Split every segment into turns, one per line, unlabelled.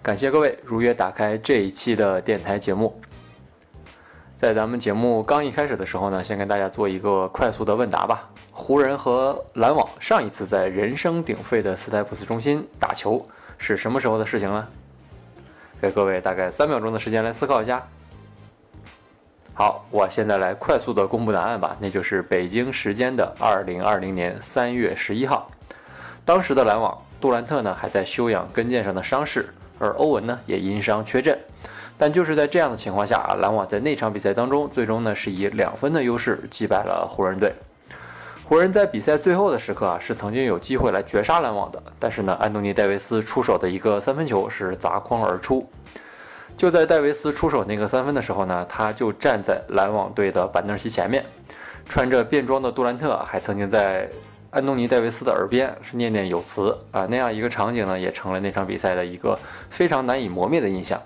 感谢各位如约打开这一期的电台节目。在咱们节目刚一开始的时候呢，先跟大家做一个快速的问答吧。湖人和篮网上一次在人声鼎沸的斯台普斯中心打球是什么时候的事情呢？给各位大概三秒钟的时间来思考一下。好，我现在来快速的公布答案吧，那就是北京时间的二零二零年三月十一号。当时的篮网杜兰特呢还在休养跟腱上的伤势。而欧文呢也因伤缺阵，但就是在这样的情况下啊，篮网在那场比赛当中，最终呢是以两分的优势击败了湖人队。湖人，在比赛最后的时刻啊，是曾经有机会来绝杀篮网的，但是呢，安东尼戴维斯出手的一个三分球是砸筐而出。就在戴维斯出手那个三分的时候呢，他就站在篮网队的板凳席前面，穿着便装的杜兰特还曾经在。安东尼·戴维斯的耳边是念念有词啊，那样一个场景呢，也成了那场比赛的一个非常难以磨灭的印象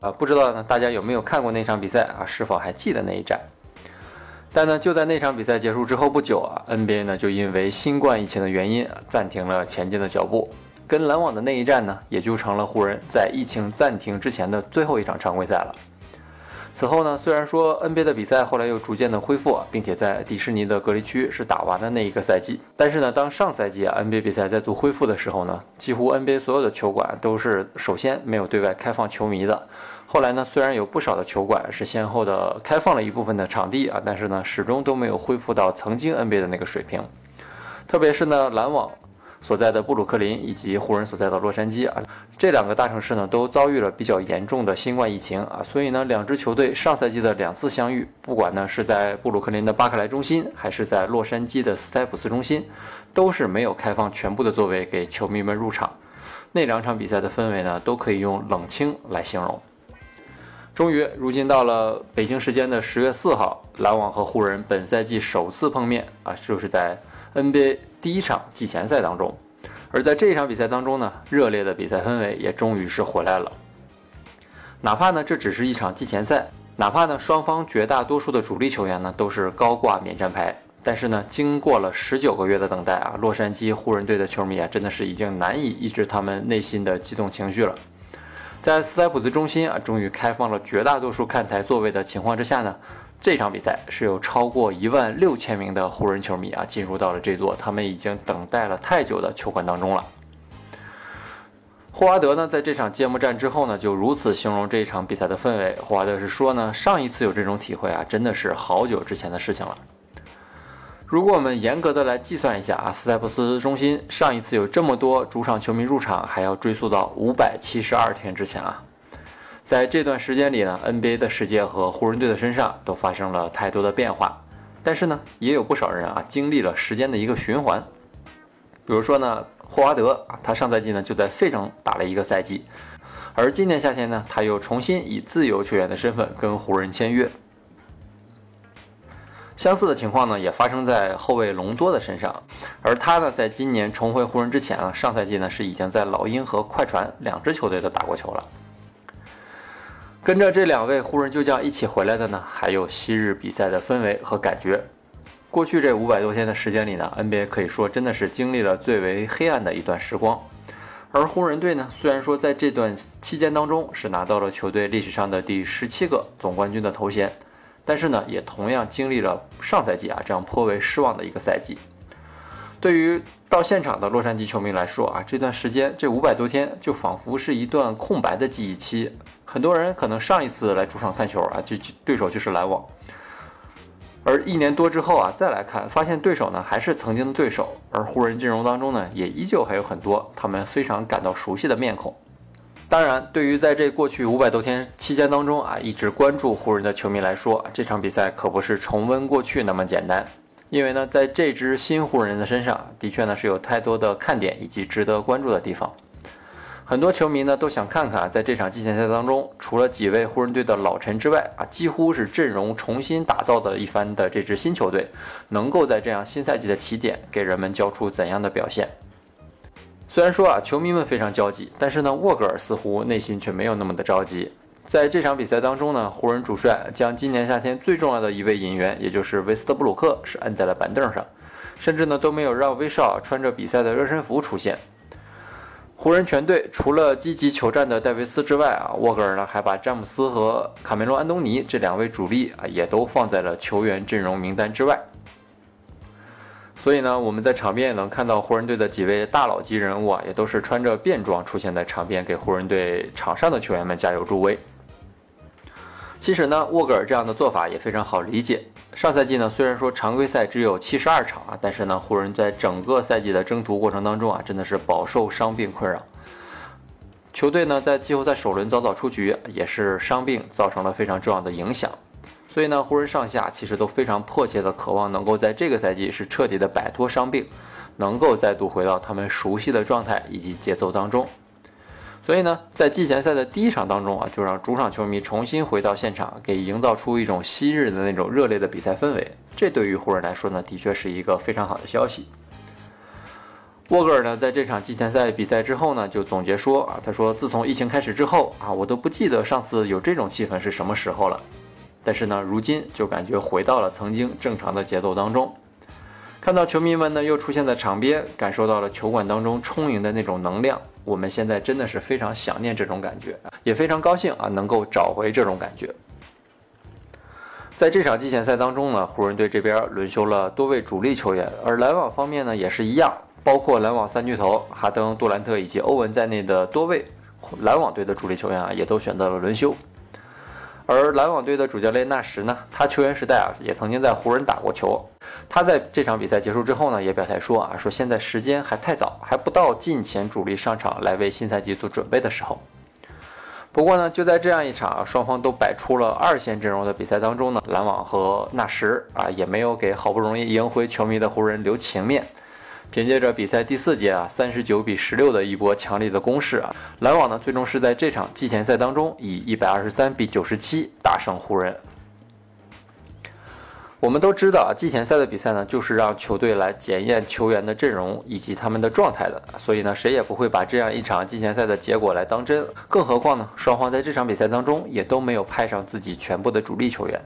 啊。不知道呢，大家有没有看过那场比赛啊？是否还记得那一战？但呢，就在那场比赛结束之后不久啊，NBA 呢就因为新冠疫情的原因暂停了前进的脚步，跟篮网的那一战呢，也就成了湖人在疫情暂停之前的最后一场常规赛了。此后呢，虽然说 NBA 的比赛后来又逐渐的恢复，并且在迪士尼的隔离区是打完的那一个赛季，但是呢，当上赛季啊 NBA 比赛再度恢复的时候呢，几乎 NBA 所有的球馆都是首先没有对外开放球迷的。后来呢，虽然有不少的球馆是先后的开放了一部分的场地啊，但是呢，始终都没有恢复到曾经 NBA 的那个水平。特别是呢，篮网。所在的布鲁克林以及湖人所在的洛杉矶啊，这两个大城市呢都遭遇了比较严重的新冠疫情啊，所以呢，两支球队上赛季的两次相遇，不管呢是在布鲁克林的巴克莱中心，还是在洛杉矶的斯台普斯中心，都是没有开放全部的座位给球迷们入场。那两场比赛的氛围呢，都可以用冷清来形容。终于，如今到了北京时间的十月四号，篮网和湖人本赛季首次碰面啊，就是在 NBA。第一场季前赛当中，而在这一场比赛当中呢，热烈的比赛氛围也终于是回来了。哪怕呢这只是一场季前赛，哪怕呢双方绝大多数的主力球员呢都是高挂免战牌，但是呢经过了十九个月的等待啊，洛杉矶湖人队的球迷啊真的是已经难以抑制他们内心的激动情绪了。在斯台普斯中心啊，终于开放了绝大多数看台座位的情况之下呢。这场比赛是有超过一万六千名的湖人球迷啊进入到了这座他们已经等待了太久的球馆当中了。霍华德呢，在这场揭幕战之后呢，就如此形容这一场比赛的氛围。霍华德是说呢，上一次有这种体会啊，真的是好久之前的事情了。如果我们严格的来计算一下啊，斯台普斯中心上一次有这么多主场球迷入场，还要追溯到五百七十二天之前啊。在这段时间里呢，NBA 的世界和湖人队的身上都发生了太多的变化，但是呢，也有不少人啊经历了时间的一个循环。比如说呢，霍华德啊，他上赛季呢就在费城打了一个赛季，而今年夏天呢，他又重新以自由球员的身份跟湖人签约。相似的情况呢，也发生在后卫隆多的身上，而他呢，在今年重回湖人之前啊，上赛季呢是已经在老鹰和快船两支球队都打过球了。跟着这两位湖人旧将一起回来的呢，还有昔日比赛的氛围和感觉。过去这五百多天的时间里呢，NBA 可以说真的是经历了最为黑暗的一段时光。而湖人队呢，虽然说在这段期间当中是拿到了球队历史上的第十七个总冠军的头衔，但是呢，也同样经历了上赛季啊这样颇为失望的一个赛季。对于到现场的洛杉矶球迷来说啊，这段时间这五百多天就仿佛是一段空白的记忆期。很多人可能上一次来主场看球啊，就对手就是篮网，而一年多之后啊再来看，发现对手呢还是曾经的对手，而湖人阵容当中呢也依旧还有很多他们非常感到熟悉的面孔。当然，对于在这过去五百多天期间当中啊一直关注湖人的球迷来说，这场比赛可不是重温过去那么简单，因为呢在这支新湖人的身上的确呢是有太多的看点以及值得关注的地方。很多球迷呢都想看看，在这场季前赛当中，除了几位湖人队的老臣之外啊，几乎是阵容重新打造的一番的这支新球队，能够在这样新赛季的起点给人们交出怎样的表现？虽然说啊，球迷们非常焦急，但是呢，沃格尔似乎内心却没有那么的着急。在这场比赛当中呢，湖人主帅将今年夏天最重要的一位引援，也就是维斯特布鲁克，是摁在了板凳上，甚至呢都没有让威少穿着比赛的热身服出现。湖人全队除了积极求战的戴维斯之外啊，沃格尔呢还把詹姆斯和卡梅隆·安东尼这两位主力啊也都放在了球员阵容名单之外。所以呢，我们在场边也能看到湖人队的几位大佬级人物啊，也都是穿着便装出现在场边，给湖人队场上的球员们加油助威。其实呢，沃格尔这样的做法也非常好理解。上赛季呢，虽然说常规赛只有七十二场啊，但是呢，湖人在整个赛季的征途过程当中啊，真的是饱受伤病困扰。球队呢，在季后赛首轮早早出局，也是伤病造成了非常重要的影响。所以呢，湖人上下其实都非常迫切的渴望能够在这个赛季是彻底的摆脱伤病，能够再度回到他们熟悉的状态以及节奏当中。所以呢，在季前赛的第一场当中啊，就让主场球迷重新回到现场，给营造出一种昔日的那种热烈的比赛氛围。这对于湖人来说呢，的确是一个非常好的消息。沃格尔呢，在这场季前赛比赛之后呢，就总结说啊，他说自从疫情开始之后啊，我都不记得上次有这种气氛是什么时候了。但是呢，如今就感觉回到了曾经正常的节奏当中。看到球迷们呢又出现在场边，感受到了球馆当中充盈的那种能量。我们现在真的是非常想念这种感觉，也非常高兴啊，能够找回这种感觉。在这场季前赛当中呢，湖人队这边轮休了多位主力球员，而篮网方面呢也是一样，包括篮网三巨头哈登、杜兰特以及欧文在内的多位篮网队的主力球员啊，也都选择了轮休。而篮网队的主教练纳什呢，他球员时代啊也曾经在湖人打过球。他在这场比赛结束之后呢，也表态说啊，说现在时间还太早，还不到近前主力上场来为新赛季做准备的时候。不过呢，就在这样一场双方都摆出了二线阵容的比赛当中呢，篮网和纳什啊也没有给好不容易赢回球迷的湖人留情面。凭借着比赛第四节啊三十九比十六的一波强力的攻势啊，篮网呢最终是在这场季前赛当中以一百二十三比九十七大胜湖人。我们都知道啊，季前赛的比赛呢就是让球队来检验球员的阵容以及他们的状态的，所以呢谁也不会把这样一场季前赛的结果来当真。更何况呢，双方在这场比赛当中也都没有派上自己全部的主力球员。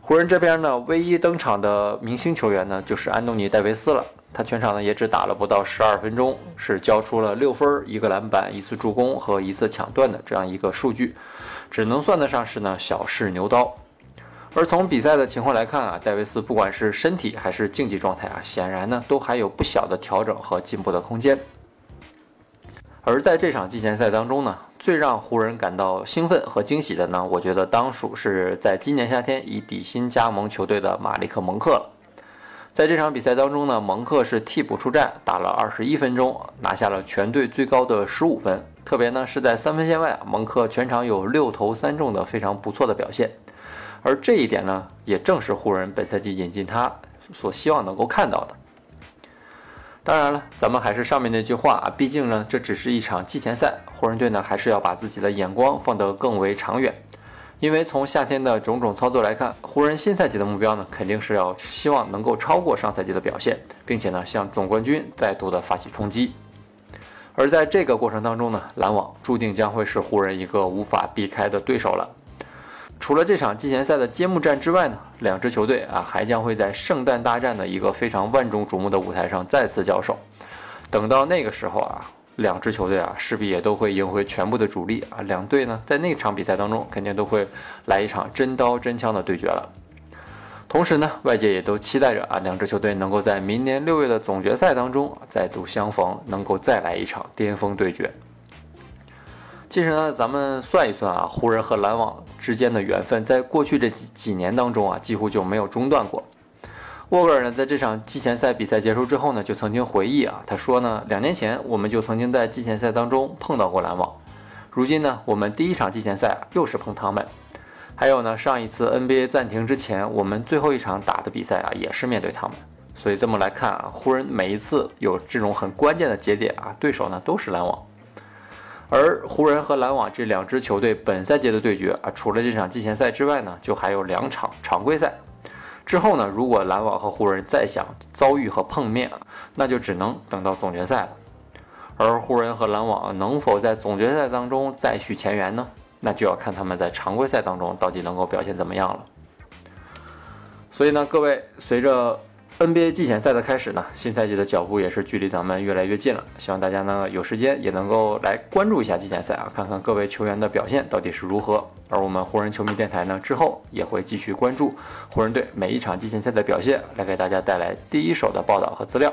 湖人这边呢，唯一登场的明星球员呢，就是安东尼·戴维斯了。他全场呢也只打了不到十二分钟，是交出了六分、一个篮板、一次助攻和一次抢断的这样一个数据，只能算得上是呢小试牛刀。而从比赛的情况来看啊，戴维斯不管是身体还是竞技状态啊，显然呢都还有不小的调整和进步的空间。而在这场季前赛当中呢。最让湖人感到兴奋和惊喜的呢，我觉得当属是在今年夏天以底薪加盟球队的马利克·蒙克了。在这场比赛当中呢，蒙克是替补出战，打了二十一分钟，拿下了全队最高的十五分。特别呢是在三分线外，蒙克全场有六投三中的非常不错的表现。而这一点呢，也正是湖人本赛季引进他所希望能够看到的。当然了，咱们还是上面那句话啊，毕竟呢，这只是一场季前赛，湖人队呢还是要把自己的眼光放得更为长远。因为从夏天的种种操作来看，湖人新赛季的目标呢，肯定是要希望能够超过上赛季的表现，并且呢，向总冠军再度的发起冲击。而在这个过程当中呢，篮网注定将会是湖人一个无法避开的对手了。除了这场季前赛的揭幕战之外呢，两支球队啊还将会在圣诞大战的一个非常万众瞩目的舞台上再次交手。等到那个时候啊，两支球队啊势必也都会赢回全部的主力啊，两队呢在那场比赛当中肯定都会来一场真刀真枪的对决了。同时呢，外界也都期待着啊两支球队能够在明年六月的总决赛当中再度相逢，能够再来一场巅峰对决。其实呢，咱们算一算啊，湖人和篮网之间的缘分，在过去这几几年当中啊，几乎就没有中断过。沃格尔呢，在这场季前赛比赛结束之后呢，就曾经回忆啊，他说呢，两年前我们就曾经在季前赛当中碰到过篮网，如今呢，我们第一场季前赛又是碰他们。还有呢，上一次 NBA 暂停之前，我们最后一场打的比赛啊，也是面对他们。所以这么来看啊，湖人每一次有这种很关键的节点啊，对手呢都是篮网。而湖人和篮网这两支球队本赛季的对决啊，除了这场季前赛之外呢，就还有两场常规赛。之后呢，如果篮网和湖人再想遭遇和碰面，那就只能等到总决赛了。而湖人和篮网能否在总决赛当中再续前缘呢？那就要看他们在常规赛当中到底能够表现怎么样了。所以呢，各位，随着 NBA 季前赛的开始呢，新赛季的脚步也是距离咱们越来越近了。希望大家呢有时间也能够来关注一下季前赛啊，看看各位球员的表现到底是如何。而我们湖人球迷电台呢，之后也会继续关注湖人队每一场季前赛的表现，来给大家带来第一手的报道和资料。